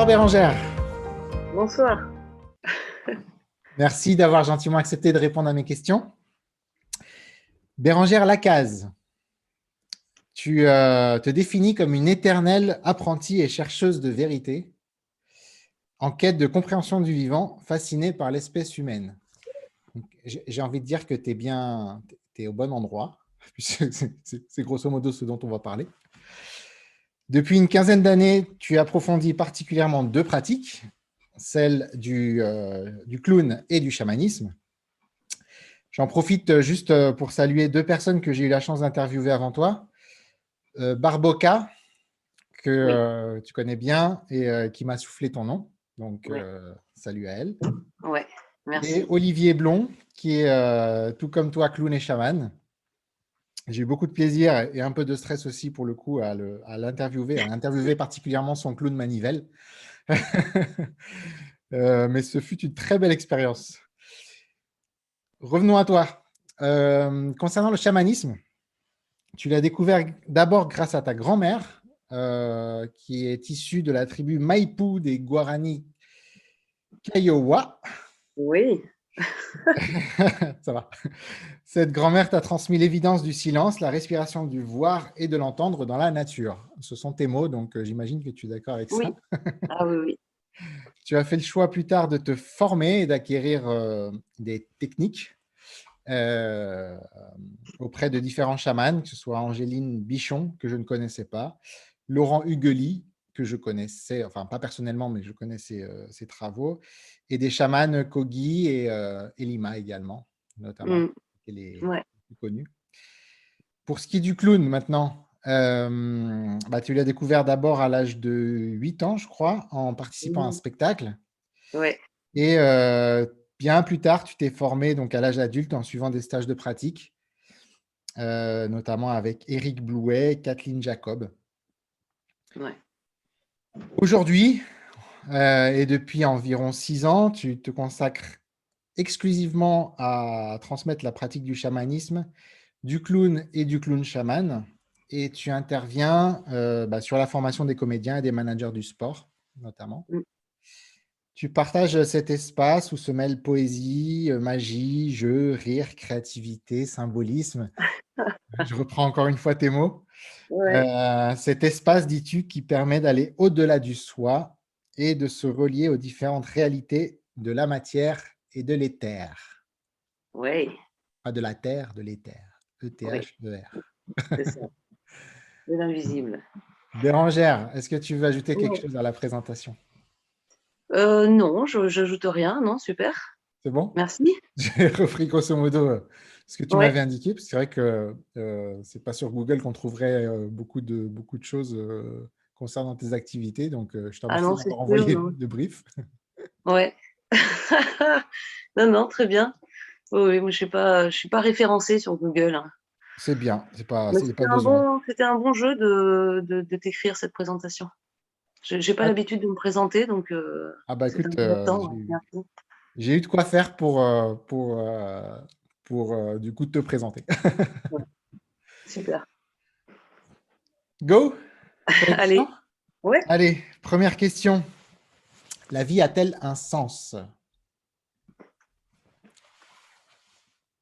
Bonsoir Bérangère. Bonsoir. Merci d'avoir gentiment accepté de répondre à mes questions. Bérangère Lacaze, tu euh, te définis comme une éternelle apprentie et chercheuse de vérité, en quête de compréhension du vivant, fascinée par l'espèce humaine. J'ai envie de dire que tu es bien es au bon endroit, c'est grosso modo ce dont on va parler. Depuis une quinzaine d'années, tu approfondis particulièrement deux pratiques, celle du, euh, du clown et du chamanisme. J'en profite juste pour saluer deux personnes que j'ai eu la chance d'interviewer avant toi. Euh, Barboca, que euh, tu connais bien et qui m'a soufflé ton nom. Donc, salut à elle. Ouais, merci. Et Olivier Blond, qui est tout comme toi, clown et chaman. J'ai eu beaucoup de plaisir et un peu de stress aussi pour le coup à l'interviewer, à, interviewer particulièrement son clown manivelle. Euh, mais ce fut une très belle expérience. Revenons à toi. Euh, concernant le chamanisme, tu l'as découvert d'abord grâce à ta grand-mère, euh, qui est issue de la tribu Maipú des Guarani Kiowa. Oui. Ça va. Cette grand-mère t'a transmis l'évidence du silence, la respiration du voir et de l'entendre dans la nature. Ce sont tes mots, donc euh, j'imagine que tu es d'accord avec ça. Ah oui, oui. Tu as fait le choix plus tard de te former et d'acquérir euh, des techniques euh, auprès de différents chamans, que ce soit Angéline Bichon, que je ne connaissais pas, Laurent Huguely, que je connaissais, enfin pas personnellement, mais je connaissais ses travaux, et des chamans Kogi et, euh, Lima également, notamment, mmh. les plus connus. Pour ce qui est du clown maintenant, euh, bah, tu l'as découvert d'abord à l'âge de 8 ans, je crois, en participant à un mmh. spectacle. Ouais. Et euh, bien plus tard, tu t'es formé donc à l'âge adulte en suivant des stages de pratique, notamment avec Eric Blouet, Kathleen Jacob. Ouais. Aujourd'hui, euh, et depuis environ six ans, tu te consacres exclusivement à transmettre la pratique du chamanisme, du clown et du clown chaman. Et tu interviens euh, bah, sur la formation des comédiens et des managers du sport, notamment. Mm. Tu partages cet espace où se mêlent poésie, magie, jeu, rire, créativité, symbolisme. Je reprends encore une fois tes mots. Euh, cet espace, dis-tu, qui permet d'aller au-delà du soi et de se relier aux différentes réalités de la matière et de l'éther. Oui. Pas de la terre, de l'éther. E-T-H-E-R. C'est ça. De l'invisible. Bérangère, est-ce que tu veux ajouter quelque chose à la présentation? Euh, Non, je n'ajoute rien. Non, super. C'est bon? Merci. J'ai repris grosso modo euh, ce que tu m'avais indiqué, parce que c'est vrai que euh, c'est pas sur Google qu'on trouverait euh, beaucoup, de, beaucoup de choses concernant tes activités. Donc, je t'en ah remercie d'avoir envoyé de brief. Ouais. non, non, très bien. Oui, moi, je ne suis pas référencée sur Google. Hein. C'est bien. C'était un, bon, un bon jeu de, de, de t'écrire cette présentation. Je n'ai pas ah. l'habitude de me présenter, donc. ah, bah écoute, j'ai eu de quoi faire pour, euh, pour, euh, pour euh, du coup te présenter. Super. Go Allez. Ouais. Allez, première question. La vie a-t-elle un sens?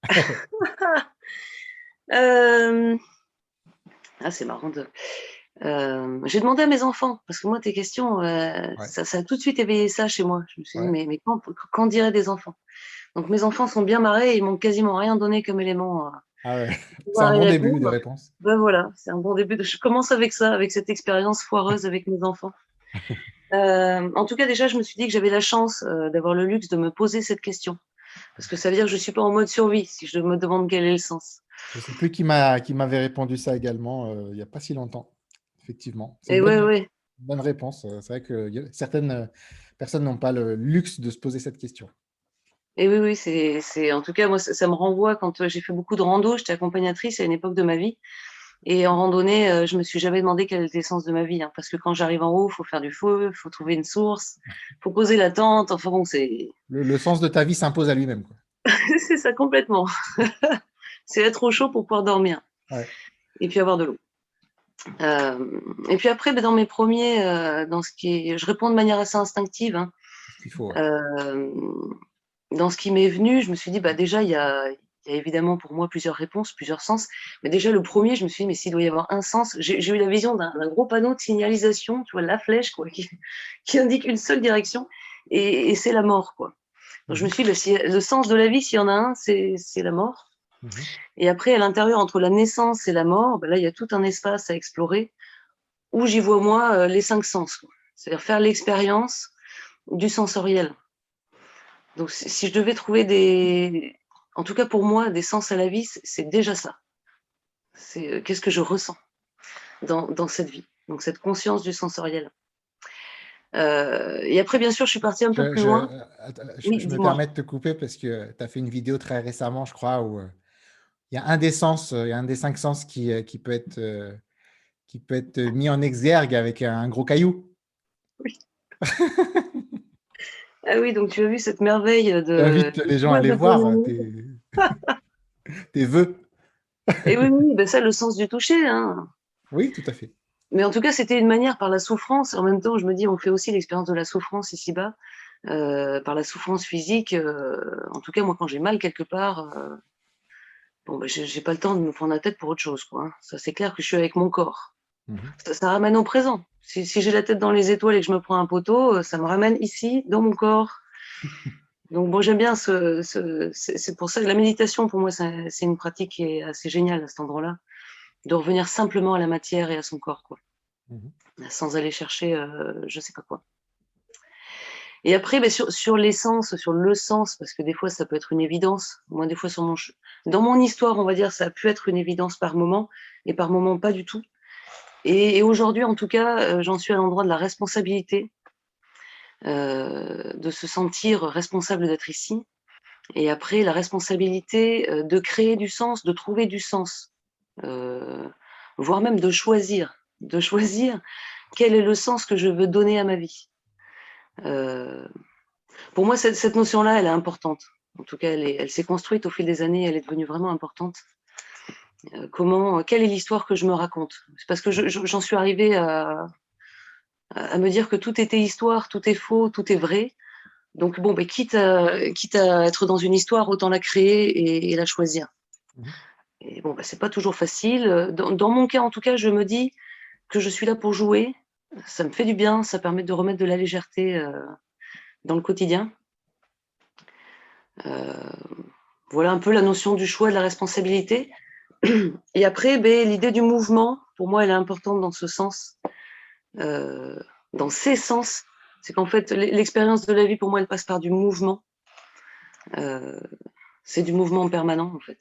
Ah, c'est marrant de. Euh, j'ai demandé à mes enfants, parce que moi, tes questions, euh, ça, ça, a tout de suite éveillé ça chez moi. Je me suis dit, mais, mais quand, quand diraient des enfants? Donc, mes enfants sont bien marrés et ils m'ont quasiment rien donné comme élément. Euh, ah ouais. C'est un bon début de réponse. Ben voilà, c'est un bon début. De... Je commence avec ça, avec cette expérience foireuse avec mes enfants. en tout cas, déjà, je me suis dit que j'avais la chance d'avoir le luxe de me poser cette question. Parce que ça veut dire que je ne suis pas en mode survie si je me demande quel est le sens. Je ne sais plus qui m'avait répondu ça également il n'y a pas si longtemps effectivement. Bonne, réponse. Euh, c'est vrai que certaines euh, personnes n'ont pas le luxe de se poser cette question. Et oui, oui, c'est, en tout cas, moi, ça, me renvoie quand euh, j'ai fait beaucoup de rando, j'étais accompagnatrice à une époque de ma vie. Et en randonnée, je me suis jamais demandé quel était le sens de ma vie. Hein, parce que quand j'arrive en haut, il faut faire du feu, il faut trouver une source, il faut poser la tente. Enfin bon, c'est. Le, sens de ta vie s'impose à lui-même. c'est ça, complètement. c'est être au chaud pour pouvoir dormir. Et puis avoir de l'eau. Euh, et puis après, ben, dans mes premiers, euh, dans ce qui est, je réponds de manière assez instinctive. Hein. Il faut, ouais. Euh, dans ce qui m'est venu, je me suis dit, bah déjà, il y a, il y a évidemment pour moi plusieurs réponses, plusieurs sens. Mais déjà, le premier, je me suis dit, mais s'il doit y avoir un sens, j'ai eu la vision d'un gros panneau de signalisation, tu vois, la flèche, quoi, qui, qui indique une seule direction, et, et c'est la mort, quoi. Donc je me suis dit, bah, le sens de la vie, s'il y en a un, c'est la mort. Mhm. Et après, à l'intérieur, entre la naissance et la mort, ben là, il y a tout un espace à explorer où j'y vois, moi, euh, les cinq sens. C'est-à-dire faire l'expérience du sensoriel. Donc, si je devais trouver des, en tout cas pour moi, des sens à la vie, c'est déjà ça. C'est euh, qu'est-ce que je ressens dans, dans cette vie. Donc, cette conscience du sensoriel. Euh, et après, bien sûr, je suis partie un peu Je, plus je- loin. attends, je- Oui, je me permets de te couper parce que tu as fait une vidéo très récemment, je crois, où il y a un des sens, euh, il y a un des cinq sens qui, euh, qui peut être, euh, qui peut être mis en exergue avec un gros caillou. Ah oui, donc tu as vu cette merveille de. J'invite les gens à aller voir tes, tes vœux. Et oui, oui, ben ça, le sens du toucher. Hein. Oui, tout à fait. Mais en tout cas, c'était une manière par la souffrance. En même temps, je me dis, on fait aussi l'expérience de la souffrance ici-bas, euh, par la souffrance physique. euh, en tout cas, moi, quand j'ai mal quelque part, euh, bon, ben, j'ai pas le temps de me prendre la tête pour autre chose. Quoi, hein. Ça, c'est clair que je suis avec mon corps. Mhm. Ça, ça ramène au présent. Si, si j'ai la tête dans les étoiles et que je me prends un poteau, euh, ça me ramène ici, dans mon corps. Donc bon, j'aime bien ce, ce- c'est pour ça que la méditation, pour moi, c'est c'est une pratique qui est assez géniale à cet endroit-là, de revenir simplement à la matière et à son corps, quoi, Mhm. sans aller chercher, euh, je sais pas quoi. Et après, ben, sur, l'essence, sur le sens, parce que des fois, ça peut être une évidence. Moi, des fois, sur mon, dans mon histoire, on va dire, ça a pu être une évidence par moment, et par moment, pas du tout. Et, aujourd'hui, en tout cas, euh, j'en suis à l'endroit de la responsabilité, euh, de se sentir responsable d'être ici. Et après, la responsabilité euh, de créer du sens, de trouver du sens, voire même de choisir, de choisir quel est le sens que je veux donner à ma vie. Euh, pour moi, cette, cette notion-là, elle est importante. En tout cas, elle est- elle s'est construite au fil des années, elle est devenue vraiment importante. Euh, comment, quelle est l'histoire que je me raconte? C'est parce que je- je- j'en suis arrivée à, à me dire que tout était histoire, tout est faux, tout est vrai. Donc bon, ben, quitte, à, quitte à être dans une histoire, autant la créer et, et la choisir. Mhm. Et bon, ben, c'est pas toujours facile. Dans, dans mon cas, en tout cas, je me dis que je suis là pour jouer. Ça me fait du bien, ça permet de remettre de la légèreté euh, dans le quotidien. Euh, voilà un peu la notion du choix, de la responsabilité. Et après, ben, l'idée du mouvement, pour moi, elle est importante dans ce sens, euh, dans ces sens. C'est qu'en fait, l'e- l'expérience de la vie, pour moi, elle passe par du mouvement. C'est du mouvement permanent, en fait.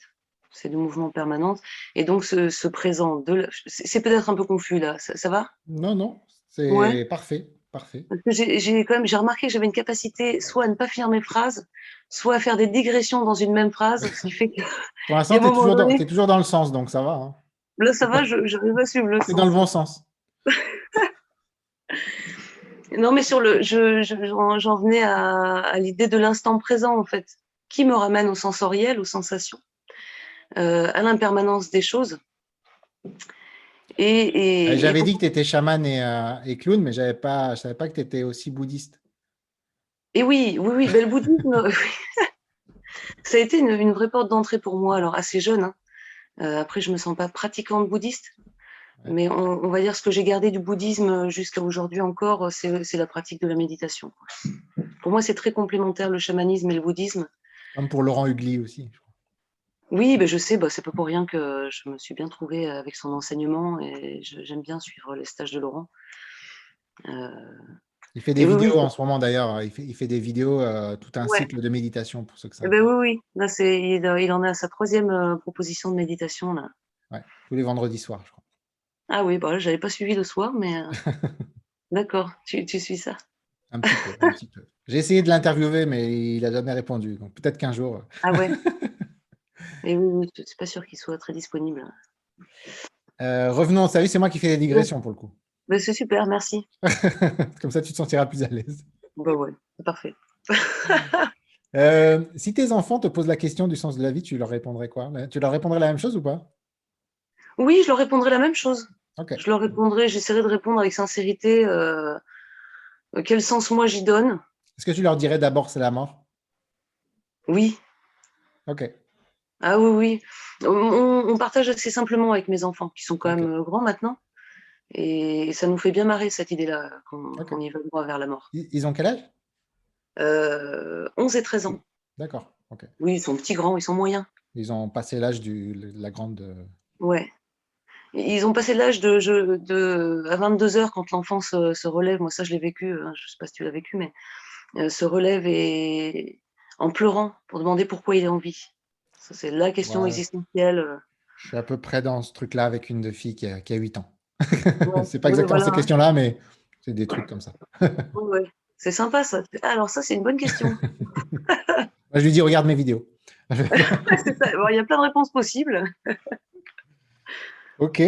C'est du mouvement permanent. Et donc, ce, ce présent, c'est peut-être un peu confus là, ça va? Non, non, c'est Ouais. parfait, j'ai quand même j'ai remarqué que j'avais une capacité soit à ne pas finir mes phrases, soit à faire des digressions dans une même phrase, ce qui fait que Pour l'instant, tu es, toujours dans- donné- t'es toujours dans le sens, donc ça va. hein. là, ça va, je- j'arrive à suivre le C'est sens. dans le bon sens. Non, mais sur le, je, je- j'en, j'en venais à, à l'idée de l'instant présent, en fait, qui me ramène au sensoriel, aux sensations, euh, à l'impermanence des choses. Et, et- Euh, et J'avais dit que tu étais chaman et, euh, et clown, mais pas, je savais pas que tu étais aussi bouddhiste. Et oui, oui, oui, ben, le bouddhisme, ça a été une, une vraie porte d'entrée pour moi, alors assez jeune. hein. Euh, après, je me sens pas pratiquante bouddhiste, Ouais. mais on, on va dire ce que j'ai gardé du bouddhisme jusqu'à aujourd'hui encore, c'est la pratique de la méditation. Pour moi, c'est très complémentaire le chamanisme et le bouddhisme. Comme pour Laurent Hugli aussi. je crois. Oui, ben, je sais, bah, c'est pas pour rien que je me suis bien trouvée avec son enseignement et je- j'aime bien suivre les stages de Laurent. Euh, Il fait des Et vidéos oui. en ce moment d'ailleurs. Il fait, il fait des vidéos, euh, tout un Ouais. cycle de méditation pour ceux que ça. eh ben oui, oui, là, c'est, il, il en est à sa troisième euh, proposition de méditation, là. Ouais, tous les vendredis soirs, je crois. Ah oui, bah là, j'avais pas suivi le soir, mais euh, d'accord, tu, tu suis ça? Un petit peu. un petit peu. J'ai essayé de l'interviewer, mais il a jamais répondu. Donc peut-être qu'un jour. euh, Ah ouais. Et oui, suis pas sûr qu'il soit très disponible. euh, revenons. Salut, c'est moi qui fais des digressions pour le coup. Ben, c'est super, merci. Comme ça, tu te sentiras plus à l'aise. Bah ouais, c'est parfait. Euh, si tes enfants te posent la question du sens de la vie, tu leur répondrais quoi? Tu leur répondrais la même chose ou pas? Oui, je leur répondrai la même chose. Je leur répondrai, j'essaierai de répondre avec sincérité euh, quel sens moi j'y donne. Est-ce que tu leur dirais d'abord c'est la mort? Oui. Ok. Ah oui, oui. On, partage assez simplement avec mes enfants, qui sont quand même euh, grands maintenant. Et ça nous fait bien marrer cette idée-là, qu'on y va droit vers la mort. Ils ont quel âge? Euh, 11 et 13 ans. D'accord. Oui, ils sont petits, grands, ils sont moyens. Ils ont passé l'âge de la grande. Euh, ouais. Ils ont passé l'âge de, de, à 22 heures quand l'enfant se, relève. Moi, ça, je l'ai vécu. Hein, je ne sais pas si tu l'as vécu, mais euh, se relève et en pleurant pour demander pourquoi il est en vie. Ça, c'est la question existentielle. Euh. Je suis à peu près dans ce truc-là avec une de filles qui a, qui a 8 ans. Ouais. c'est pas exactement ces questions-là, mais c'est des trucs comme ça. ouais. C'est sympa ça. Alors ça, c'est une bonne question. je lui dis, regarde mes vidéos. il y a plein de réponses possibles. ok.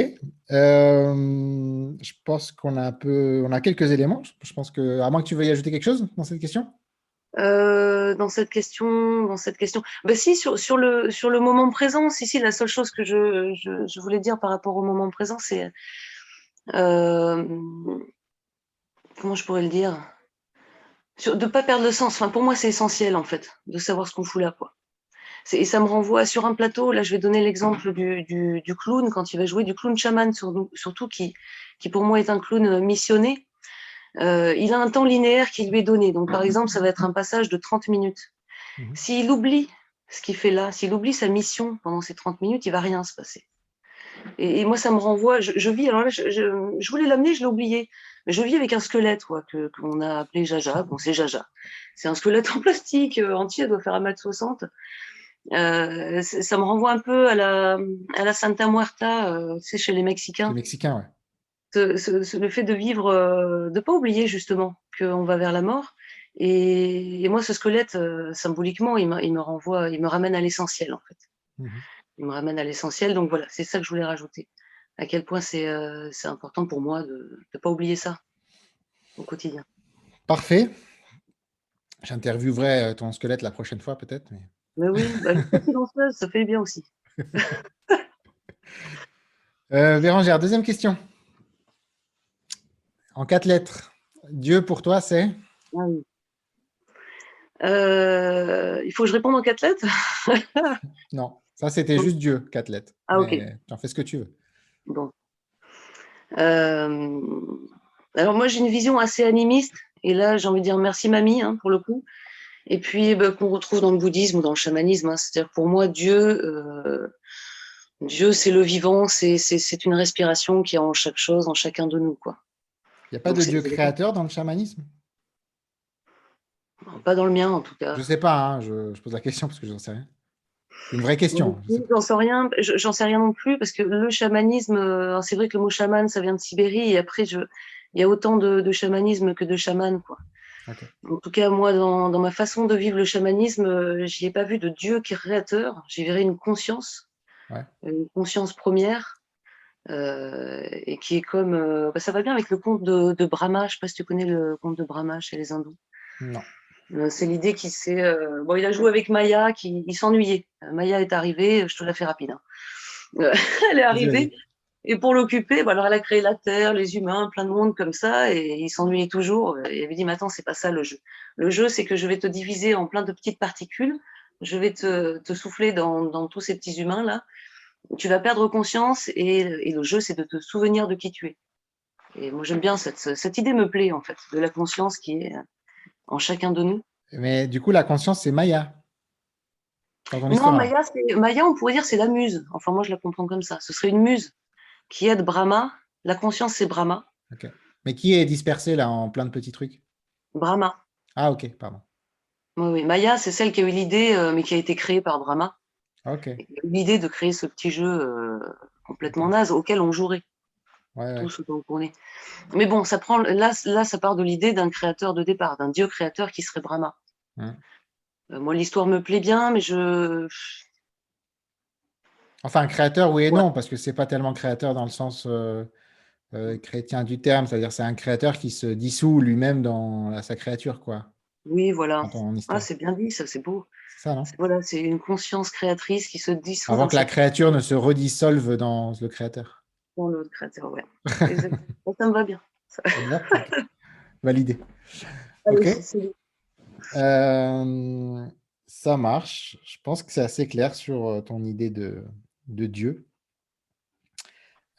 Euh, je pense qu'on a un peu, on a quelques éléments. Je pense que, à moins que tu veuilles ajouter quelque chose dans cette question? Euh, dans cette question, dans cette question. Bah si, sur, sur, le, sur le moment présent, si, si, la seule chose que je, je, voulais dire par rapport au moment présent, c'est euh, comment je pourrais le dire? De ne pas perdre le sens. Enfin, pour moi, c'est essentiel, en fait, de savoir ce qu'on fout là. Quoi. Et ça me renvoie sur un plateau. Là, je vais donner l'exemple du, du, clown, quand il va jouer du clown chaman, surtout, qui, qui pour moi est un clown missionné. Euh, il a un temps linéaire qui lui est donné. Donc, par exemple, ça va être un passage de 30 minutes. Mhm. S'il oublie ce qu'il fait là, s'il oublie sa mission pendant ces 30 minutes, il va rien se passer. Et, moi, ça me renvoie. Je, vis. Alors là, je, je voulais l'amener, je l'ai oublié. Je vis avec un squelette quoi, que qu'on a appelé Jaja. Bon, c'est Jaja. C'est un squelette en plastique euh, entier, elle doit faire 1m60. Euh, ça me renvoie un peu à la, à la Santa Muerta, c'est chez les Mexicains. Les Mexicains, ouais. Le fait de vivre, euh, de pas oublier justement qu'on va vers la mort. Et, moi, ce squelette, symboliquement, il, il, me renvoie, il me ramène à l'essentiel en fait. Mmh il me ramène à l'essentiel. Donc voilà, c'est ça que je voulais rajouter à quel point c'est euh, important pour moi de ne pas oublier ça au quotidien. Parfait. J'interviewerai euh, ton squelette la prochaine fois, peut-être. Mais... mais... oui, bah, ça fait bien aussi. euh, Bérangère, deuxième question. En quatre lettres, Dieu pour toi, c'est? Ah oui. Euh, il faut que je réponde en quatre lettres? Non, ça c'était juste Dieu, quatre lettres. Ah ok. Tu en fais ce que tu veux. Bon. Euh, alors moi j'ai une vision assez animiste et là j'ai envie de dire merci mamie hein, pour le coup. Et puis bah, qu'on retrouve dans le bouddhisme ou dans le chamanisme. Hein. C'est-à-dire pour moi Dieu, euh, Dieu c'est le vivant, c'est une respiration qui est en chaque chose, en chacun de nous quoi. Il n'y a pas de Dieu créateur dans le chamanisme? Pas dans le mien en tout cas. Je sais pas, hein, je, je pose la question parce que je n'en sais rien. Une vraie question. J'en sais rien, j'en sais rien non plus parce que le chamanisme, euh, c'est vrai que le mot chaman, ça vient de Sibérie et après, je, il y a autant de, chamanisme que de chaman, quoi. En tout cas, moi, dans, ma façon de vivre le chamanisme, euh, j'y ai pas vu de Dieu créateur. J'y verrais une conscience, une conscience première, euh, et qui est comme, bah, ça va bien avec le conte de, de Brahma. Je sais pas si tu connais le conte de Brahma chez les hindous. Non. Euh, c'est l'idée qu'il s'est. Euh, bon, il a joué avec Maya, qui il s'ennuyait. Euh, Maya est arrivée, je te la fais rapide. Hein. elle est arrivée, et pour l'occuper, bah, alors elle a créé la Terre, les humains, plein de monde comme ça, et il s'ennuyait toujours. Et il avait dit, mais attends, c'est pas ça le jeu. Le jeu, c'est que je vais te diviser en plein de petites particules, je vais te, te souffler dans, dans, tous ces petits humains là. Tu vas perdre conscience, et, et le jeu, c'est de te souvenir de qui tu es. Et moi, j'aime bien cette, cette idée, me plaît en fait, de la conscience qui est en chacun de nous. Mais du coup, la conscience, c'est Maya. Non, Maya, Maya, on pourrait dire c'est la muse. Enfin, moi, je la comprends comme ça. Ce serait une muse qui aide Brahma. La conscience, c'est Brahma. Mais qui est dispersé là en plein de petits trucs? Brahma. Ah, ok, pardon. Oui, oui. Maya, c'est celle qui a eu l'idée, euh, mais qui a été créée par Brahma. L'idée de créer ce petit jeu euh, complètement naze auquel on jouerait. Mais bon, ça prend, là, là, ça part de l'idée d'un créateur de départ, d'un dieu créateur qui serait Brahma. Euh, moi, l'histoire me plaît bien, mais je. Enfin, créateur, oui et non, parce que c'est pas tellement créateur dans le sens euh, chrétien du terme, c'est-à-dire c'est un créateur qui se dissout lui-même dans sa créature, quoi. Oui, voilà. Ah, c'est bien dit, ça, c'est beau. Ça, non? Voilà, c'est une conscience créatrice qui se dissout. Avant que la créature ne se redissolve dans le créateur. dans le créateur, ouais. ça me va bien. Validé. Ok. Euh, ça marche. Je pense que c'est assez clair sur euh, ton idée de, de Dieu.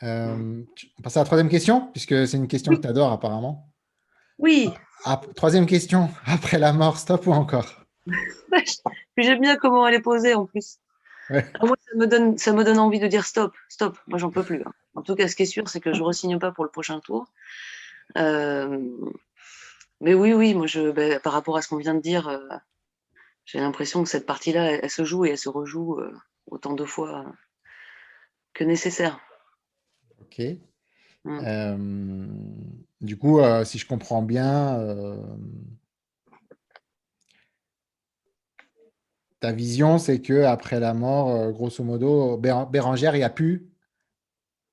Euh, on passe à la troisième question, puisque c'est une question que tu adores apparemment. Oui. Ah, troisième question, après la mort, stop ou encore? J'aime bien comment elle est posée en plus. moi, ça me, donne, ça me donne envie de dire stop, stop. Moi, j'en peux plus. Hein. En tout cas, ce qui est sûr, c'est que je ne re-signe pas pour le prochain tour. Euh, mais oui, oui, moi, je, ben, par rapport à ce qu'on vient de dire, euh, j'ai l'impression que cette partie-là, elle, se joue et elle se rejoue euh, autant de fois que nécessaire. Ok. Mm. du coup, si je comprends bien, ta vision, c'est que après la mort, grosso modo, Bérangère, il n'y a plus?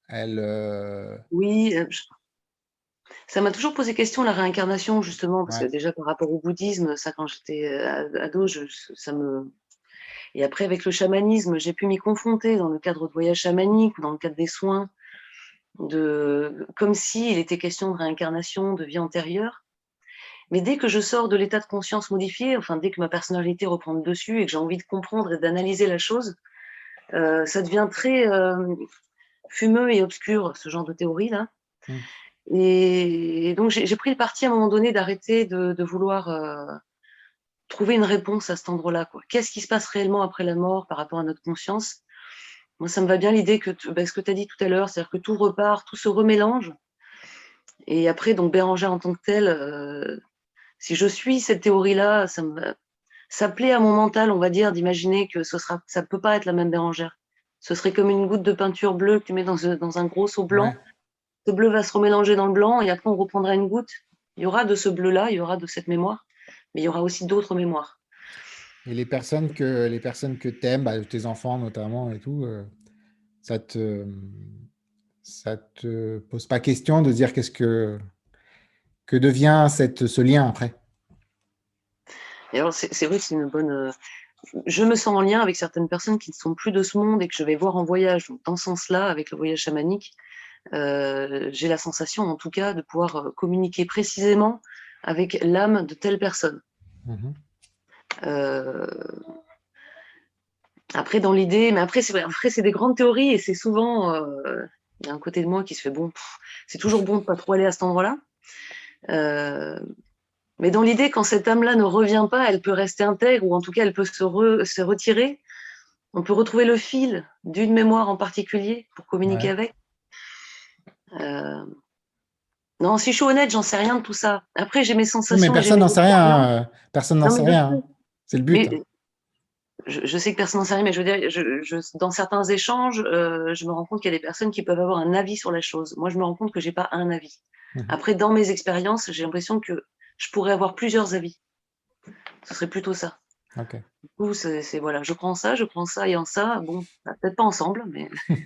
Elle. Oui, ça m'a toujours posé question la réincarnation, justement, parce que déjà par rapport au bouddhisme, ça quand j'étais euh, ado, ça me. Et après, avec le chamanisme, j'ai pu m'y confronter dans le cadre de voyages chamaniques ou dans le cadre des soins, de... comme s'il était question de réincarnation, de vie antérieure. Mais dès que je sors de l'état de conscience modifié, enfin dès que ma personnalité reprend le dessus et que j'ai envie de comprendre et d'analyser la chose, euh, ça devient très euh, fumeux et obscur, ce genre de théorie-là. Mmh. Et, donc, j'ai pris le parti à un moment donné d'arrêter de, vouloir euh, trouver une réponse à cet endroit-là. Qu'est-ce qui se passe réellement après la mort par rapport à notre conscience? Moi, ça me va bien l'idée que bah, ce que tu as dit tout à l'heure, c'est-à-dire que tout repart, tout se remélange. Et après, donc Bérangère en tant que tel, euh, si je suis cette théorie-là, ça, me, ça plaît à mon mental, on va dire, d'imaginer que ce sera, ça ne peut pas être la même Bérangère. Ce serait comme une goutte de peinture bleue que tu mets dans, dans un gros seau blanc ce bleu va se remélanger dans le blanc et après on reprendra une goutte. Il y aura de ce bleu-là, il y aura de cette mémoire, mais il y aura aussi d'autres mémoires. Et les personnes que les personnes que t'aimes, bah, tes enfants notamment et tout, euh, ça te ça te pose pas question de dire qu'est-ce que que devient cette, ce lien après alors c'est vrai que c'est une bonne. Euh, je me sens en lien avec certaines personnes qui ne sont plus de ce monde et que je vais voir en voyage. Donc, dans ce sens-là, avec le voyage chamanique, euh, j'ai la sensation, en tout cas, de pouvoir communiquer précisément avec l'âme de telle personne. Mmh après, dans l'idée, mais après, c'est après, c'est des grandes théories et c'est souvent, il y a un côté de moi qui se fait bon, c'est toujours bon de pas trop aller à cet endroit-là. mais dans l'idée, quand cette âme-là ne revient pas, elle peut rester intègre ou en tout cas, elle peut se, se retirer. On peut retrouver le fil d'une mémoire en particulier pour communiquer avec. Euh, non, si je suis honnête, j'en sais rien de tout ça. Après, j'ai mes sensations. Mais personne n'en sait rien. Euh, personne n'en sait rien. C'est le but. je, sais que personne n'en sait rien, mais je veux dire, je, dans certains échanges, euh, je me rends compte qu'il y a des personnes qui peuvent avoir un avis sur la chose. Moi, je me rends compte que j'ai pas un avis. Mhm. Après, dans mes expériences, j'ai l'impression que je pourrais avoir plusieurs avis. Ce serait plutôt ça. Du coup, c'est voilà, je prends ça, je prends ça et en ça. Bon, peut-être pas ensemble, mais.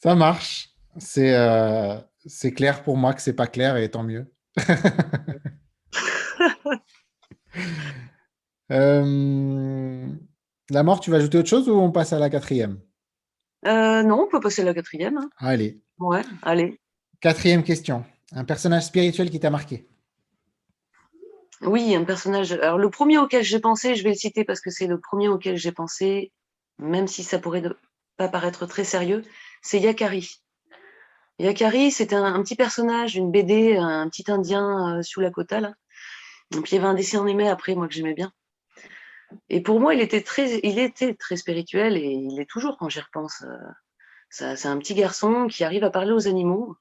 Ça marche. C'est euh, c'est clair pour moi que c'est pas clair et tant mieux. Euh, la mort, tu vas ajouter autre chose ou on passe à la quatrième? Euh, Non, on peut passer à la quatrième. Hein. Allez. Ouais, allez. Quatrième question. Un personnage spirituel qui t'a marqué? Oui, un personnage. Alors, le premier auquel j'ai pensé, je vais le citer parce que c'est le premier auquel j'ai pensé, même si ça pourrait pas paraître très sérieux, c'est Yakari. Yakari, c'était un, petit personnage, une BD, un petit Indien euh, sous la côte. Là. Donc, il y avait un dessin animé après, moi, que j'aimais bien. Et pour moi, il était très, il était très spirituel et il est toujours quand j'y repense. Euh, c'est un petit garçon qui arrive à parler aux animaux.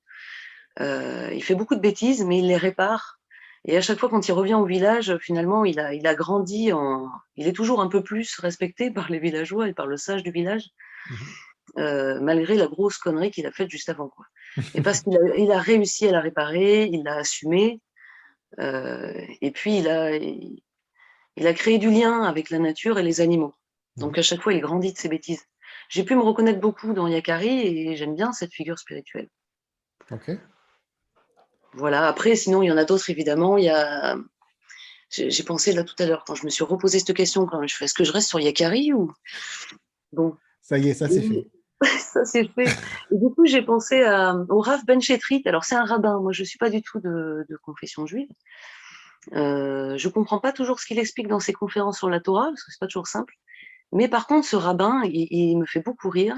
Euh, il fait beaucoup de bêtises, mais il les répare. Et à chaque fois, quand il revient au village, finalement, il a, il a grandi en. Il est toujours un peu plus respecté par les villageois et par le sage du village. Mmh euh, malgré la grosse connerie qu'il a faite juste avant. Quoi. Et parce qu'il a, il a réussi à la réparer, il l'a assumé, et puis il a, il, a créé du lien avec la nature et les animaux. Donc à chaque fois, il grandit de ses bêtises. J'ai pu me reconnaître beaucoup dans Yakari et j'aime bien cette figure spirituelle. Ok. Voilà, après, sinon, il y en a d'autres, évidemment. Il y a... J'ai pensé là tout à l'heure, quand je me suis reposé cette question, quand je fais est-ce que je reste sur Yakari ou? Bon. Ça y est, ça c'est fait. ça c'est fait. Du coup, j'ai pensé à, au Rav Ben Chetrit. Alors, c'est un rabbin. Moi, je ne suis pas du tout de, confession juive. Euh, je ne comprends pas toujours ce qu'il explique dans ses conférences sur la Torah, parce que c'est pas toujours simple. Mais par contre, ce rabbin, il, me fait beaucoup rire.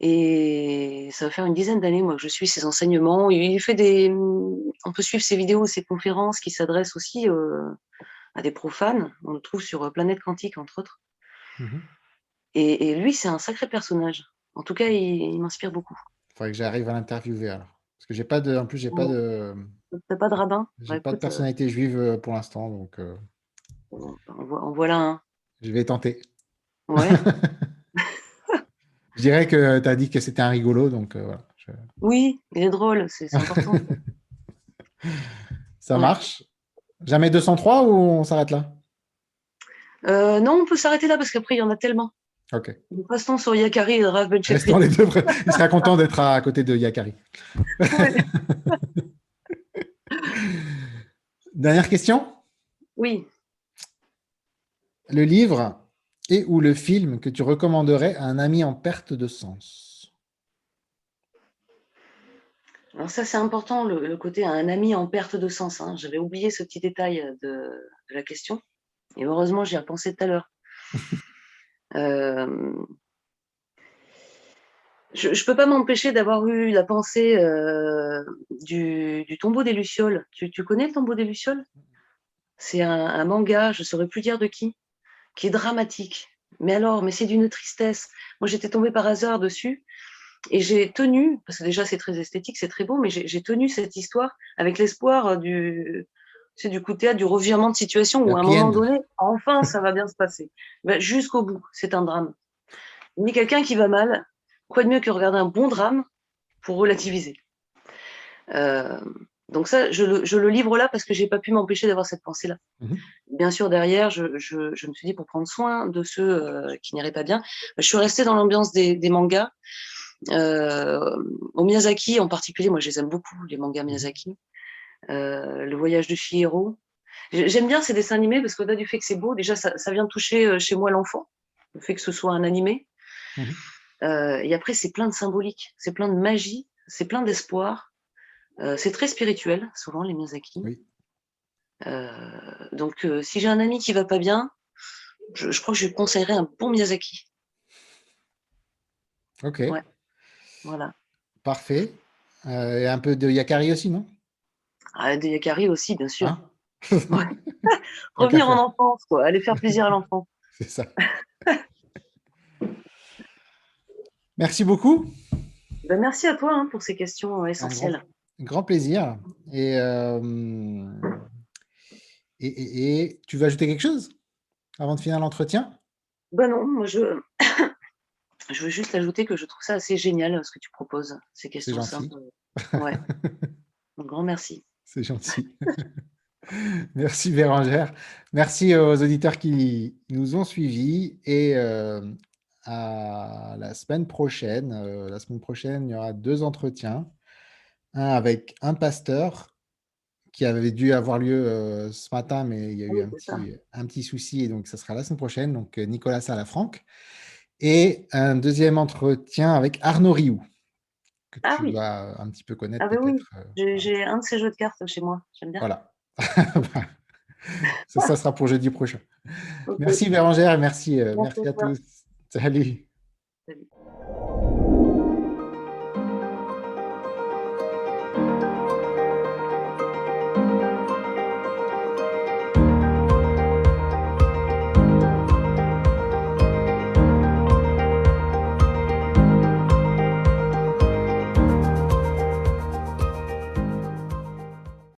Et ça va faire une dizaine d'années, moi, que je suis ses enseignements. Il fait des. On peut suivre ses vidéos, ses conférences qui s'adressent aussi euh, à des profanes. On le trouve sur Planète Quantique, entre autres. Mmh et, lui, c'est un sacré personnage. En tout cas, il, m'inspire beaucoup. Il faudrait que j'arrive à l'interviewer alors. Parce que j'ai pas de. En plus, j'ai pas de. T'as pas de rabbin? J'ai bah, pas de euh, personnalité juive euh, pour l'instant, donc. Euh... En, voilà un. Je vais tenter. Ouais. je dirais que tu as dit que c'était un rigolo, donc euh, voilà. Oui, il est drôle, c'est important. Ça marche? Jamais 203 ou on s'arrête là? Non, on peut s'arrêter là parce qu'après, il y en a tellement. Ok. Restons sur Yakari et Rav Restons les deux. Il sera content d'être à côté de Yakari. Dernière question? Oui. Le livre et ou le film que tu recommanderais à un ami en perte de sens? Alors ça, c'est important, le, côté à un ami en perte de sens. Hein. J'avais oublié ce petit détail de, de la question. Et heureusement, j'y ai pensé tout à l'heure. Euh, je ne peux pas m'empêcher d'avoir eu la pensée euh, du, tombeau des Lucioles. Tu, connais le tombeau des Lucioles? C'est un, manga, je ne saurais plus dire de qui, qui est dramatique. Mais alors, mais c'est d'une tristesse. Moi, j'étais tombée par hasard dessus et j'ai tenu, parce que déjà c'est très esthétique, c'est très beau, mais j'ai tenu cette histoire avec l'espoir du, c'est du coup théâtre, du revirement de situation où à un moment donné, enfin, ça va bien se passer. Ben, jusqu'au bout, c'est un drame. Mais quelqu'un qui va mal, quoi de mieux que regarder un bon drame pour relativiser? Euh, Donc ça, je le, livre là parce que j'ai pas pu m'empêcher d'avoir cette pensée-là. Mhm. Bien sûr, derrière, je, me suis dit pour prendre soin de ceux euh, qui n'iraient pas bien, je suis restée dans l'ambiance des, mangas. Euh, au Miyazaki en particulier, moi je les aime beaucoup, les mangas Miyazaki. Euh, le voyage de Chihiro. J'aime bien ces dessins animés parce qu'au-delà du fait que c'est beau, déjà ça, vient toucher euh, chez moi l'enfant, le fait que ce soit un animé. Mhm. Euh, et après, c'est plein de symbolique, c'est plein de magie, c'est plein d'espoir. c'est très spirituel, souvent, les Miyazaki. donc, si j'ai un ami qui va pas bien, je, crois que je lui conseillerais un bon Miyazaki. Ok. Voilà. Parfait. et un peu de Yakari aussi, non? Ah, de Yakari aussi, bien sûr. Hein Revenir en enfance, quoi. Aller faire plaisir à l'enfant. C'est ça. merci beaucoup. Ben, merci à toi hein, pour ces questions euh, essentielles. Un grand, plaisir. Euh, et, et, tu veux ajouter quelque chose avant de finir l'entretien? Ben non, moi je, je veux juste ajouter que je trouve ça assez génial ce que tu proposes, ces questions simples. Ouais. Un grand merci. C'est gentil. Merci Bérangère. Merci aux auditeurs qui nous ont suivis et euh, à la semaine prochaine. Euh, la semaine prochaine, il y aura deux entretiens. Un avec un pasteur qui avait dû avoir lieu euh, ce matin, mais il y a eu un petit, un petit, souci et donc ça sera la semaine prochaine. Donc Nicolas Salafranc. Et un deuxième entretien avec Arnaud Rioux que ah tu vas un petit peu connaître. Ah bah oui, euh, j'ai un de ces jeux de cartes chez moi, j'aime bien. Voilà. ça, ça, sera pour jeudi prochain. Merci Bérangère, merci, euh, merci, merci à tous. Salut.